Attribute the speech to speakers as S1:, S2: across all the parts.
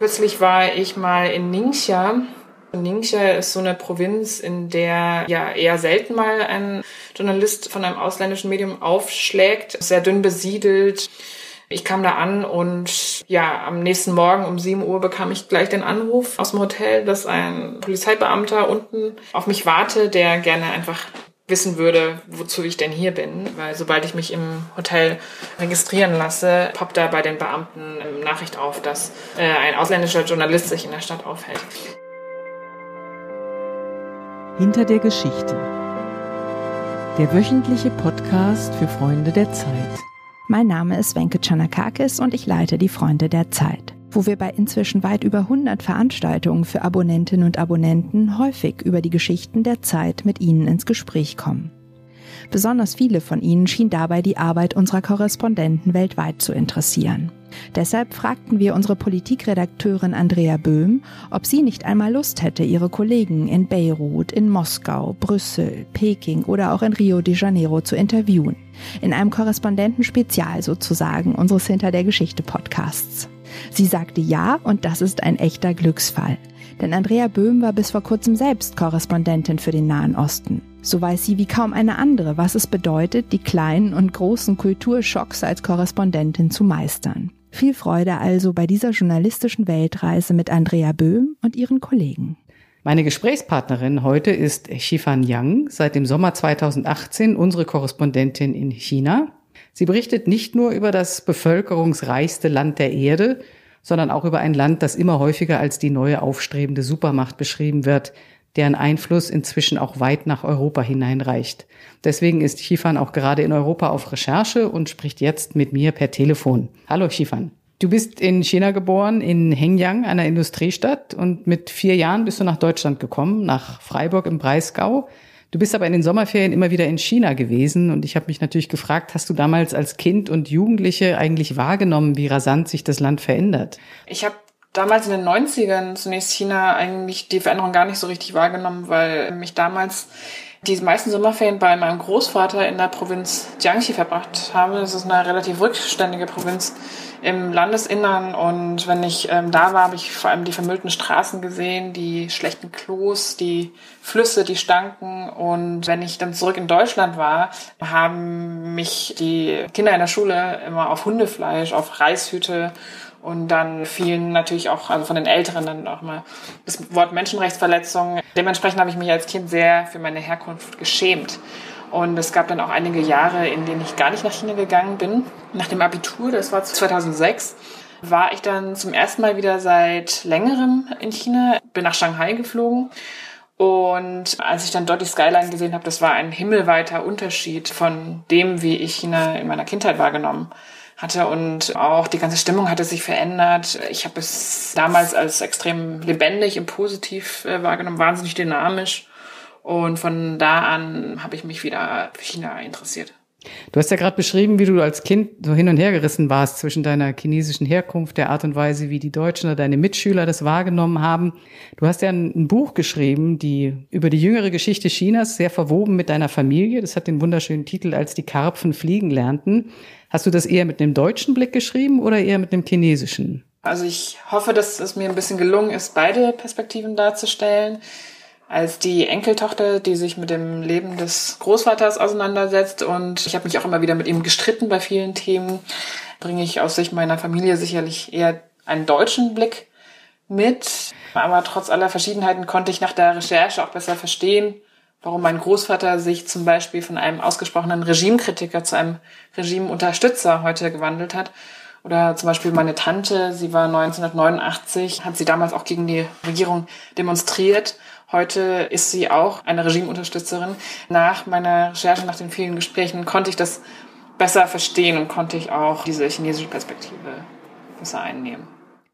S1: Kürzlich war ich mal in Ningxia. Ningxia ist so eine Provinz, in der ja eher selten mal ein Journalist von einem ausländischen Medium aufschlägt. Sehr dünn besiedelt. Ich kam da an und ja, am nächsten Morgen um 7 Uhr bekam ich gleich den Anruf aus dem Hotel, dass ein Polizeibeamter unten auf mich warte, der gerne einfach wissen würde, wozu ich denn hier bin, weil sobald ich mich im Hotel registrieren lasse, poppt da bei den Beamten eine Nachricht auf, dass äh, ein ausländischer Journalist sich in der Stadt aufhält.
S2: Hinter der Geschichte. Der wöchentliche Podcast für Freunde der Zeit.
S3: Mein Name ist Wenke Chanakakis und ich leite die Freunde der Zeit wo wir bei inzwischen weit über 100 Veranstaltungen für Abonnentinnen und Abonnenten häufig über die Geschichten der Zeit mit ihnen ins Gespräch kommen. Besonders viele von ihnen schien dabei die Arbeit unserer Korrespondenten weltweit zu interessieren. Deshalb fragten wir unsere Politikredakteurin Andrea Böhm, ob sie nicht einmal Lust hätte, ihre Kollegen in Beirut, in Moskau, Brüssel, Peking oder auch in Rio de Janeiro zu interviewen. In einem Korrespondentenspezial sozusagen unseres Hinter der Geschichte Podcasts. Sie sagte ja und das ist ein echter Glücksfall. Denn Andrea Böhm war bis vor kurzem selbst Korrespondentin für den Nahen Osten. So weiß sie wie kaum eine andere, was es bedeutet, die kleinen und großen Kulturschocks als Korrespondentin zu meistern. Viel Freude also bei dieser journalistischen Weltreise mit Andrea Böhm und ihren Kollegen.
S4: Meine Gesprächspartnerin heute ist Shifan Yang, seit dem Sommer 2018 unsere Korrespondentin in China. Sie berichtet nicht nur über das bevölkerungsreichste Land der Erde, sondern auch über ein Land, das immer häufiger als die neue aufstrebende Supermacht beschrieben wird, deren Einfluss inzwischen auch weit nach Europa hineinreicht. Deswegen ist Chifan auch gerade in Europa auf Recherche und spricht jetzt mit mir per Telefon. Hallo Chifan. Du bist in China geboren, in Hengyang, einer Industriestadt, und mit vier Jahren bist du nach Deutschland gekommen, nach Freiburg im Breisgau. Du bist aber in den Sommerferien immer wieder in China gewesen und ich habe mich natürlich gefragt, hast du damals als Kind und Jugendliche eigentlich wahrgenommen, wie rasant sich das Land verändert?
S1: Ich habe damals in den 90ern zunächst China eigentlich die Veränderung gar nicht so richtig wahrgenommen, weil mich damals die meisten Sommerferien bei meinem Großvater in der Provinz Jiangxi verbracht habe. Das ist eine relativ rückständige Provinz im Landesinnern und wenn ich ähm, da war, habe ich vor allem die vermüllten Straßen gesehen, die schlechten Klos, die Flüsse, die stanken und wenn ich dann zurück in Deutschland war, haben mich die Kinder in der Schule immer auf Hundefleisch, auf Reishüte und dann fielen natürlich auch, also von den Älteren dann auch mal das Wort Menschenrechtsverletzung. Dementsprechend habe ich mich als Kind sehr für meine Herkunft geschämt. Und es gab dann auch einige Jahre, in denen ich gar nicht nach China gegangen bin. Nach dem Abitur, das war 2006, war ich dann zum ersten Mal wieder seit längerem in China, bin nach Shanghai geflogen. Und als ich dann dort die Skyline gesehen habe, das war ein himmelweiter Unterschied von dem, wie ich China in meiner Kindheit wahrgenommen hatte. Und auch die ganze Stimmung hatte sich verändert. Ich habe es damals als extrem lebendig und positiv äh, wahrgenommen, wahnsinnig dynamisch. Und von da an habe ich mich wieder für China interessiert.
S4: Du hast ja gerade beschrieben, wie du als Kind so hin und her gerissen warst zwischen deiner chinesischen Herkunft, der Art und Weise, wie die Deutschen oder deine Mitschüler das wahrgenommen haben. Du hast ja ein, ein, Buch geschrieben, die über die jüngere Geschichte Chinas, sehr verwoben mit deiner Familie. Das hat den wunderschönen Titel Als die Karpfen fliegen lernten. Hast du das eher mit einem deutschen Blick geschrieben oder eher mit einem chinesischen?
S1: Also ich hoffe, dass es mir ein bisschen gelungen ist, beide Perspektiven darzustellen als die Enkeltochter, die sich mit dem Leben des Großvaters auseinandersetzt. Und ich habe mich auch immer wieder mit ihm gestritten bei vielen Themen. Bringe ich aus Sicht meiner Familie sicherlich eher einen deutschen Blick mit. Aber trotz aller Verschiedenheiten konnte ich nach der Recherche auch besser verstehen, warum mein Großvater sich zum Beispiel von einem ausgesprochenen Regimekritiker zu einem Regimeunterstützer heute gewandelt hat. Oder zum Beispiel meine Tante, sie war 1989, hat sie damals auch gegen die Regierung demonstriert Heute ist sie auch eine Regimeunterstützerin. Nach meiner Recherche, nach den vielen Gesprächen konnte ich das besser verstehen und konnte ich auch diese chinesische Perspektive besser einnehmen.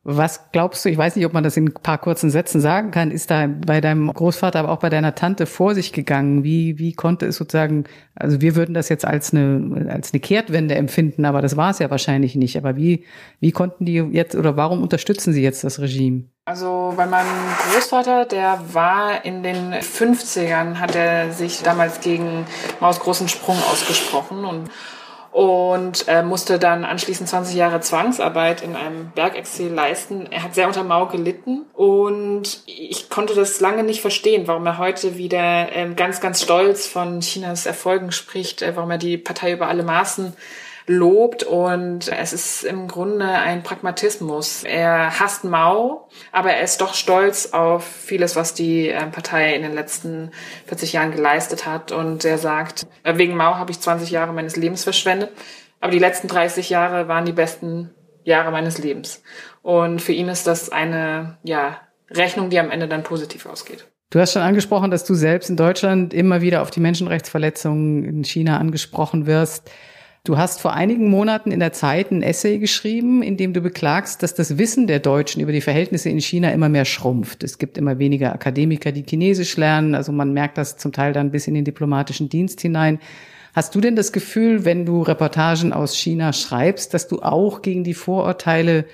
S4: Was glaubst du, ich weiß nicht, ob man das in ein paar kurzen Sätzen sagen kann, ist da bei deinem Großvater, aber auch bei deiner Tante vor sich gegangen? Wie, wie konnte es sozusagen, also wir würden das jetzt als eine, als eine Kehrtwende empfinden, aber das war es ja wahrscheinlich nicht. Aber wie, wie konnten die jetzt oder warum unterstützen sie jetzt das Regime?
S1: Also bei meinem Großvater, der war in den 50ern, hat er sich damals gegen Maus großen Sprung ausgesprochen und und äh, musste dann anschließend 20 Jahre Zwangsarbeit in einem Bergexil leisten. Er hat sehr unter Mao gelitten und ich konnte das lange nicht verstehen, warum er heute wieder ähm, ganz, ganz stolz von Chinas Erfolgen spricht, äh, warum er die Partei über alle Maßen lobt und es ist im Grunde ein Pragmatismus. Er hasst Mao, aber er ist doch stolz auf vieles, was die äh, Partei in den letzten 40 Jahren geleistet hat und er sagt, äh, wegen Mao habe ich 20 Jahre meines Lebens verschwendet, aber die letzten 30 Jahre waren die besten Jahre meines Lebens. Und für ihn ist das eine, ja, Rechnung, die am Ende dann positiv ausgeht.
S4: Du hast schon angesprochen, dass du selbst in Deutschland immer wieder auf die Menschenrechtsverletzungen in China angesprochen wirst. Du hast vor einigen Monaten in der Zeit ein Essay geschrieben, in dem du beklagst, dass das Wissen der Deutschen über die Verhältnisse in China immer mehr schrumpft. Es gibt immer weniger Akademiker, die Chinesisch lernen. Also man merkt das zum Teil dann bis in den diplomatischen Dienst hinein. Hast du denn das Gefühl, wenn du Reportagen aus China schreibst, dass du auch gegen die Vorurteile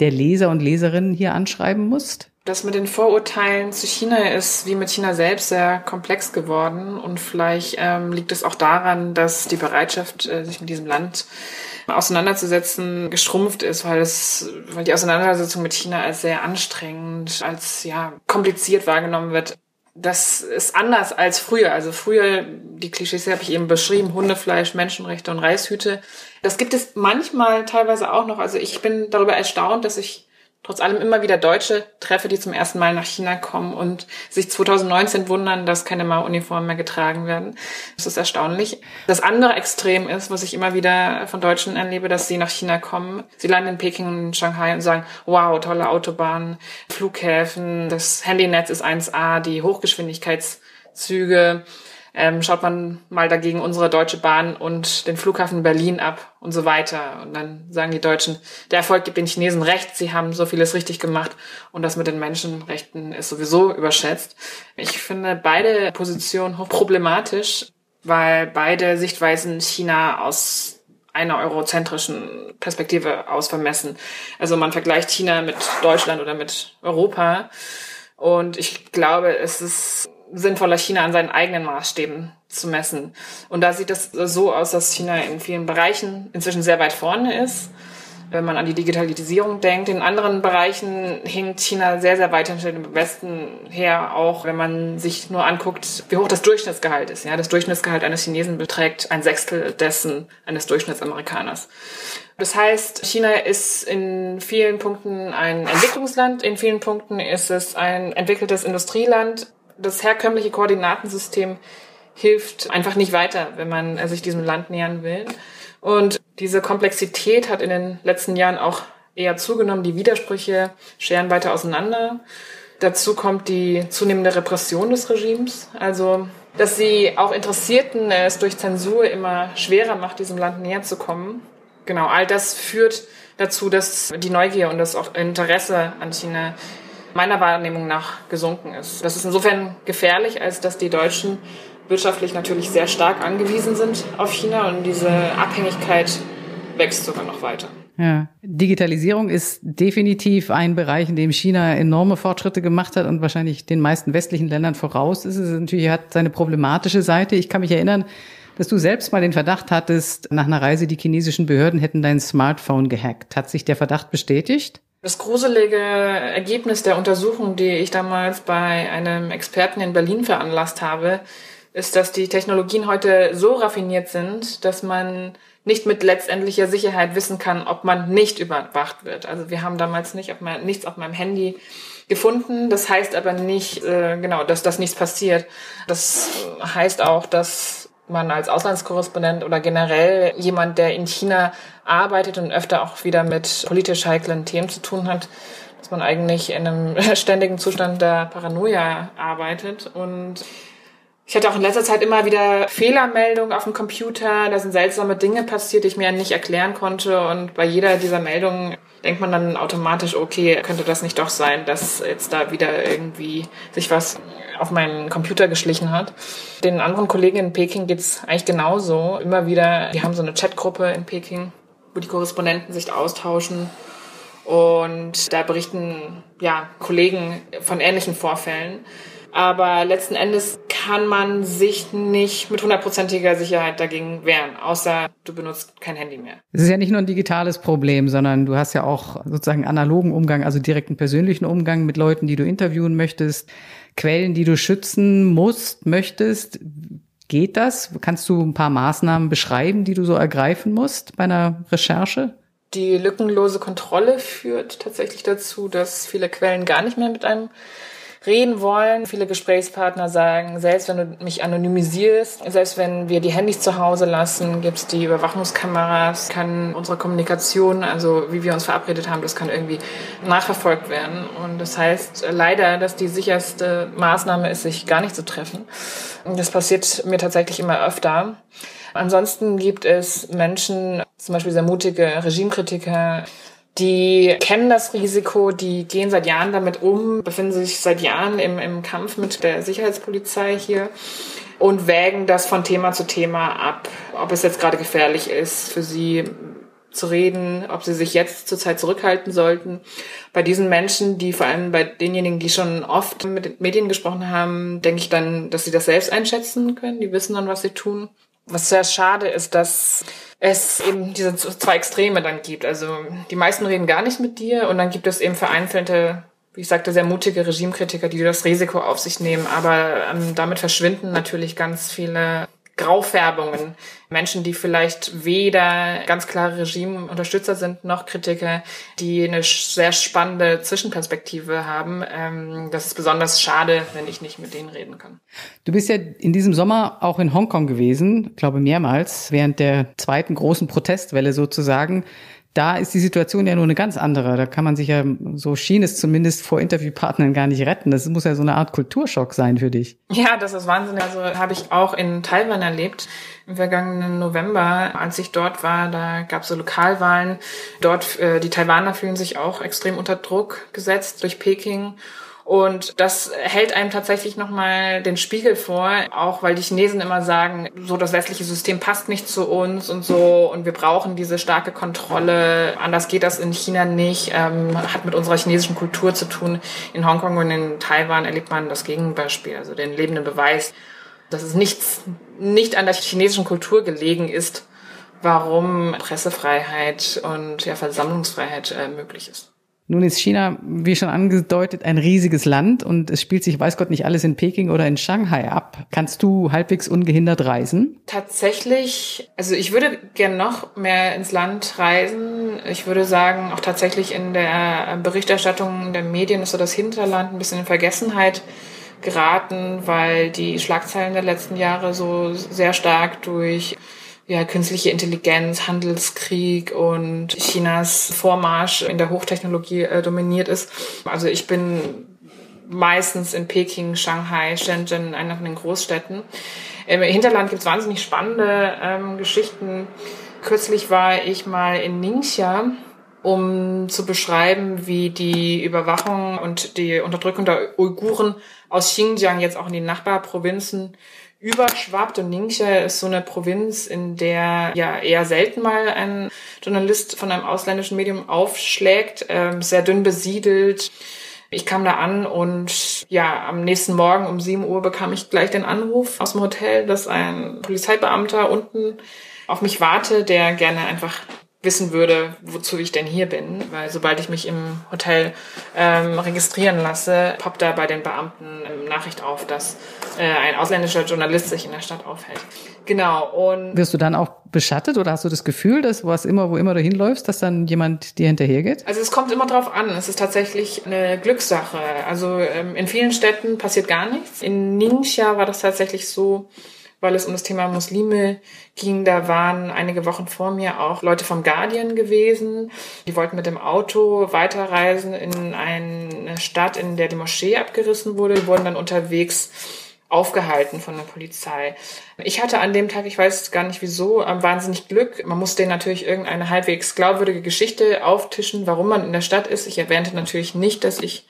S4: der Leser und Leserinnen hier anschreiben musst?
S1: Das mit den Vorurteilen zu China ist wie mit China selbst sehr komplex geworden und vielleicht ähm, liegt es auch daran, dass die Bereitschaft, äh, sich mit diesem Land auseinanderzusetzen, geschrumpft ist, weil es, weil die Auseinandersetzung mit China als sehr anstrengend, als ja kompliziert wahrgenommen wird. Das ist anders als früher. Also früher, die Klischees habe ich eben beschrieben, Hundefleisch, Menschenrechte und Reishüte. Das gibt es manchmal teilweise auch noch. Also ich bin darüber erstaunt, dass ich trotz allem immer wieder Deutsche treffe, die zum ersten Mal nach China kommen und sich 2019 wundern, dass keine Mao-Uniformen mehr getragen werden. Das ist erstaunlich. Das andere Extrem ist, was ich immer wieder von Deutschen erlebe, dass sie nach China kommen. Sie landen in Peking und in Shanghai und sagen, wow, tolle Autobahnen, Flughäfen, das Handynetz ist 1A, die Hochgeschwindigkeitszüge ähm, schaut man mal dagegen unsere Deutsche Bahn und den Flughafen Berlin ab und so weiter. Und dann sagen die Deutschen, der Erfolg gibt den Chinesen recht, sie haben so vieles richtig gemacht und das mit den Menschenrechten ist sowieso überschätzt. Ich finde beide Positionen hochproblematisch, weil beide Sichtweisen China aus einer eurozentrischen Perspektive aus vermessen. Also man vergleicht China mit Deutschland oder mit Europa. Und ich glaube, es ist sinnvoller, China an seinen eigenen Maßstäben zu messen. Und da sieht es so aus, dass China in vielen Bereichen inzwischen sehr weit vorne ist. Wenn man an die Digitalisierung denkt, in anderen Bereichen hinkt China sehr, sehr weit hinter dem Westen her, auch wenn man sich nur anguckt, wie hoch das Durchschnittsgehalt ist. Ja, das Durchschnittsgehalt eines Chinesen beträgt ein Sechstel dessen eines Durchschnittsamerikaners. Das heißt, China ist in vielen Punkten ein Entwicklungsland, in vielen Punkten ist es ein entwickeltes Industrieland das herkömmliche Koordinatensystem hilft einfach nicht weiter, wenn man äh, sich diesem Land nähern will. Und diese Komplexität hat in den letzten Jahren auch eher zugenommen. Die Widersprüche scheren weiter auseinander. Dazu kommt die zunehmende Repression des Regimes. Also, dass sie auch Interessierten es durch Zensur immer schwerer macht, diesem Land näher zu kommen. Genau, all das führt dazu, dass die Neugier und das auch Interesse an China meiner Wahrnehmung nach gesunken ist. Das ist insofern gefährlich, als dass die Deutschen wirtschaftlich natürlich sehr stark angewiesen sind auf China und diese Abhängigkeit wächst sogar noch weiter.
S4: Ja. Digitalisierung ist definitiv ein Bereich, in dem China enorme Fortschritte gemacht hat und wahrscheinlich den meisten westlichen Ländern voraus ist. Es natürlich hat seine problematische Seite. Ich kann mich erinnern, dass du selbst mal den Verdacht hattest, nach einer Reise die chinesischen Behörden hätten dein Smartphone gehackt. Hat sich der Verdacht bestätigt?
S1: Das gruselige Ergebnis der Untersuchung, die ich damals bei einem Experten in Berlin veranlasst habe, ist, dass die Technologien heute so raffiniert sind, dass man nicht mit letztendlicher Sicherheit wissen kann, ob man nicht überwacht wird. Also wir haben damals nicht auf mein, nichts auf meinem Handy gefunden. Das heißt aber nicht, äh, genau, dass das nichts passiert. Das heißt auch, dass man als Auslandskorrespondent oder generell jemand, der in China arbeitet und öfter auch wieder mit politisch heiklen Themen zu tun hat, dass man eigentlich in einem ständigen Zustand der Paranoia arbeitet und ich hatte auch in letzter Zeit immer wieder Fehlermeldungen auf dem Computer. Da sind seltsame Dinge passiert, die ich mir nicht erklären konnte. Und bei jeder dieser Meldungen denkt man dann automatisch, okay, könnte das nicht doch sein, dass jetzt da wieder irgendwie sich was auf meinen Computer geschlichen hat. Den anderen Kollegen in Peking geht's eigentlich genauso. Immer wieder, die haben so eine Chatgruppe in Peking, wo die Korrespondenten sich austauschen. Und da berichten ja Kollegen von ähnlichen Vorfällen. Aber letzten Endes kann man sich nicht mit hundertprozentiger Sicherheit dagegen wehren, außer du benutzt kein Handy mehr.
S4: Es ist ja nicht nur ein digitales Problem, sondern du hast ja auch sozusagen analogen Umgang, also direkten persönlichen Umgang mit Leuten, die du interviewen möchtest, Quellen, die du schützen musst, möchtest. Geht das? Kannst du ein paar Maßnahmen beschreiben, die du so ergreifen musst bei einer Recherche?
S1: Die lückenlose Kontrolle führt tatsächlich dazu, dass viele Quellen gar nicht mehr mit einem reden wollen. Viele Gesprächspartner sagen, selbst wenn du mich anonymisierst, selbst wenn wir die Handys zu Hause lassen, gibt's die Überwachungskameras, kann unsere Kommunikation, also wie wir uns verabredet haben, das kann irgendwie nachverfolgt werden. Und das heißt leider, dass die sicherste Maßnahme ist, sich gar nicht zu treffen. Das passiert mir tatsächlich immer öfter. Ansonsten gibt es Menschen, zum Beispiel sehr mutige Regimekritiker, die kennen das Risiko, die gehen seit Jahren damit um, befinden sich seit Jahren im, im Kampf mit der Sicherheitspolizei hier und wägen das von Thema zu Thema ab, ob es jetzt gerade gefährlich ist für sie zu reden, ob sie sich jetzt zurzeit zurückhalten sollten. Bei diesen Menschen, die vor allem bei denjenigen, die schon oft mit den Medien gesprochen haben, denke ich dann, dass sie das selbst einschätzen können. Die wissen dann, was sie tun. Was sehr schade ist, dass es eben diese zwei Extreme dann gibt. Also die meisten reden gar nicht mit dir und dann gibt es eben vereinzelte, wie ich sagte, sehr mutige Regimekritiker, die das Risiko auf sich nehmen. Aber ähm, damit verschwinden natürlich ganz viele Graufärbungen. Menschen, die vielleicht weder ganz klare Regimeunterstützer sind, noch Kritiker, die eine sehr spannende Zwischenperspektive haben. Ähm, das ist besonders schade, wenn ich nicht mit denen reden kann.
S4: Du bist ja in diesem Sommer auch in Hongkong gewesen, glaube mehrmals, während der zweiten großen Protestwelle sozusagen da ist die Situation ja nur eine ganz andere. Da kann man sich ja, so schien es zumindest vor Interviewpartnern gar nicht retten. Das muss ja so eine Art Kulturschock sein für dich.
S1: Ja, das ist Wahnsinn. Also habe ich auch in Taiwan erlebt. Im vergangenen November, als ich dort war, da gab es so Lokalwahlen. Dort, äh, die Taiwaner fühlen sich auch extrem unter Druck gesetzt durch Peking. Und das hält einem tatsächlich nochmal den Spiegel vor, auch weil die Chinesen immer sagen, so das westliche System passt nicht zu uns und so und wir brauchen diese starke Kontrolle. Anders geht das in China nicht, ähm, hat mit unserer chinesischen Kultur zu tun. In Hongkong und in Taiwan erlebt man das Gegenbeispiel, also den lebenden Beweis, dass es nichts, nicht an der chinesischen Kultur gelegen ist, warum Pressefreiheit und ja, Versammlungsfreiheit äh, möglich ist.
S4: Nun ist China, wie schon angedeutet, ein riesiges Land und es spielt sich, weiß Gott, nicht alles in Peking oder in Shanghai ab. Kannst du halbwegs ungehindert reisen?
S1: Tatsächlich, also ich würde gern noch mehr ins Land reisen. Ich würde sagen, auch tatsächlich in der Berichterstattung der Medien ist so das Hinterland ein bisschen in Vergessenheit geraten, weil die Schlagzeilen der letzten Jahre so sehr stark durch ja, künstliche Intelligenz, Handelskrieg und Chinas Vormarsch in der Hochtechnologie äh, dominiert ist. Also ich bin meistens in Peking, Shanghai, Shenzhen, einer von den Großstädten. Im Hinterland gibt's wahnsinnig spannende ähm, Geschichten. Kürzlich war ich mal in Ningxia, um zu beschreiben, wie die Überwachung und die Unterdrückung der Uiguren aus Xinjiang jetzt auch in die Nachbarprovinzen überschwappt und Ningxia ist so eine Provinz, in der ja eher selten mal ein Journalist von einem ausländischen Medium aufschlägt, ähm, sehr dünn besiedelt. Ich kam da an und ja, am nächsten Morgen um 7 Uhr bekam ich gleich den Anruf aus dem Hotel, dass ein Polizeibeamter unten auf mich warte, der gerne einfach wissen würde, wozu ich denn hier bin, weil sobald ich mich im Hotel ähm, registrieren lasse, poppt da bei den Beamten eine Nachricht auf, dass äh, ein ausländischer Journalist sich in der Stadt aufhält. Genau. Und
S4: wirst du dann auch beschattet oder hast du das Gefühl, dass was immer, wo immer du hinläufst, dass dann jemand dir hinterhergeht?
S1: Also es kommt immer drauf an. Es ist tatsächlich eine Glückssache. Also ähm, in vielen Städten passiert gar nichts. In Ningxia war das tatsächlich so, weil es um das Thema Muslime ging. Da waren einige Wochen vor mir auch Leute vom Guardian gewesen. Die wollten mit dem Auto weiterreisen in eine Stadt, in der die Moschee abgerissen wurde. Die wurden dann unterwegs aufgehalten von der Polizei. Ich hatte an dem Tag, ich weiß gar nicht wieso, wahnsinnig Glück. Man musste natürlich irgendeine halbwegs glaubwürdige Geschichte auftischen, warum man in der Stadt ist. Ich erwähnte natürlich nicht, dass ich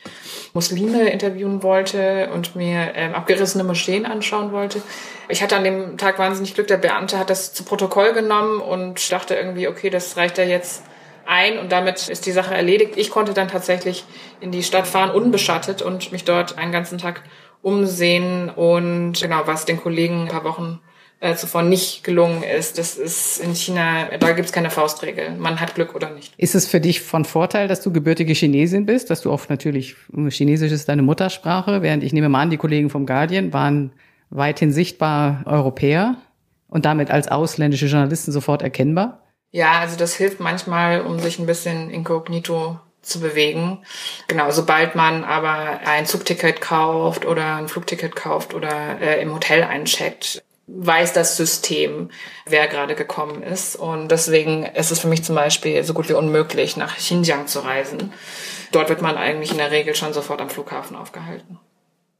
S1: Muslime interviewen wollte und mir ähm, abgerissene Moscheen anschauen wollte. Ich hatte an dem Tag wahnsinnig Glück. Der Beamte hat das zu Protokoll genommen und dachte irgendwie, okay, das reicht ja jetzt ein und damit ist die Sache erledigt. Ich konnte dann tatsächlich in die Stadt fahren, unbeschattet und mich dort einen ganzen Tag umsehen und genau, was den Kollegen ein paar Wochen äh, zuvor nicht gelungen ist. Das ist in China, da gibt's keine Faustregel. Man hat Glück oder nicht.
S4: Ist es für dich von Vorteil, dass du gebürtige Chinesin bist, dass du oft natürlich, Chinesisch ist deine Muttersprache, während ich nehme mal an, die Kollegen vom Guardian waren weithin sichtbar Europäer und damit als ausländische Journalisten sofort erkennbar?
S1: Ja, also das hilft manchmal, um sich ein bisschen inkognito zu bewegen. Genau, sobald man aber ein Zugticket kauft oder ein Flugticket kauft oder äh, im Hotel eincheckt, weiß das System, wer gerade gekommen ist. Und deswegen ist es für mich zum Beispiel so gut wie unmöglich, nach Xinjiang zu reisen. Dort wird man eigentlich in der Regel schon sofort am Flughafen aufgehalten.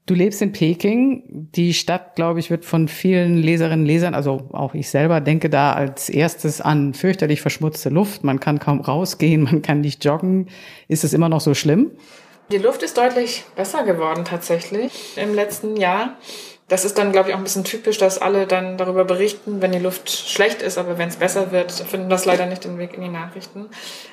S4: Du lebst in Peking. Die Stadt, glaube ich, wird von vielen Leserinnen und Lesern, also auch ich selber, denke da als erstes an fürchterlich verschmutzte Luft. Man kann kaum rausgehen, man kann nicht joggen. Ist es immer noch so schlimm?
S1: Die Luft ist deutlich besser geworden tatsächlich im letzten Jahr das ist dann, glaube ich, auch ein bisschen typisch, dass alle dann darüber berichten, wenn die Luft schlecht ist, aber wenn es besser wird, finden das leider nicht den Weg in die Nachrichten.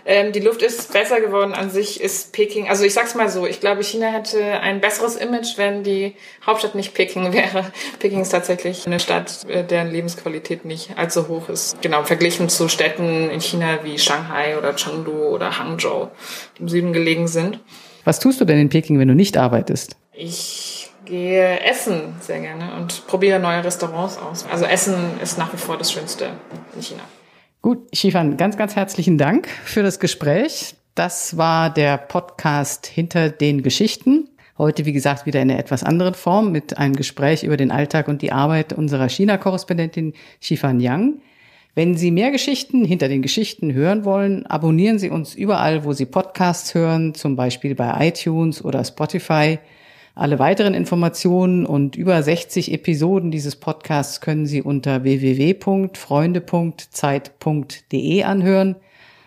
S1: Ähm, die Luft ist besser geworden. An sich ist Peking, also ich sag's mal so, ich glaube, China hätte ein besseres Image, wenn die Hauptstadt nicht Peking wäre. Peking ist tatsächlich eine Stadt, äh, deren Lebensqualität nicht allzu hoch ist. Genau, verglichen zu Städten in China wie Shanghai oder Chengdu oder Hangzhou, die im Süden gelegen sind.
S4: Was tust du denn in Peking, wenn du nicht arbeitest?
S1: Ich gehe essen sehr gerne und probiere neue Restaurants aus. Also Essen ist nach wie vor das Schönste in China.
S4: Gut, Shifan, ganz, ganz herzlichen Dank für das Gespräch. Das war der Podcast hinter den Geschichten. Heute, wie gesagt, wieder in einer etwas anderen Form mit einem Gespräch über den Alltag und die Arbeit unserer China-Korrespondentin Shifan Yang. Wenn Sie mehr Geschichten hinter den Geschichten hören wollen, abonnieren Sie uns überall, wo Sie Podcasts hören, zum Beispiel bei iTunes oder Spotify. Alle weiteren Informationen und über 60 Episoden dieses Podcasts können Sie unter www.freunde.zeit.de anhören.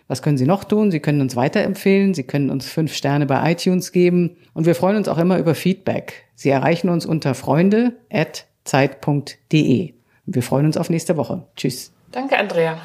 S4: Was können Sie noch tun? Sie können uns weiterempfehlen. Sie können uns fünf Sterne bei iTunes geben. Und wir freuen uns auch immer über Feedback. Sie erreichen uns unter freunde.zeit.de. Wir freuen uns auf nächste Woche. Tschüss.
S1: Danke, Andrea.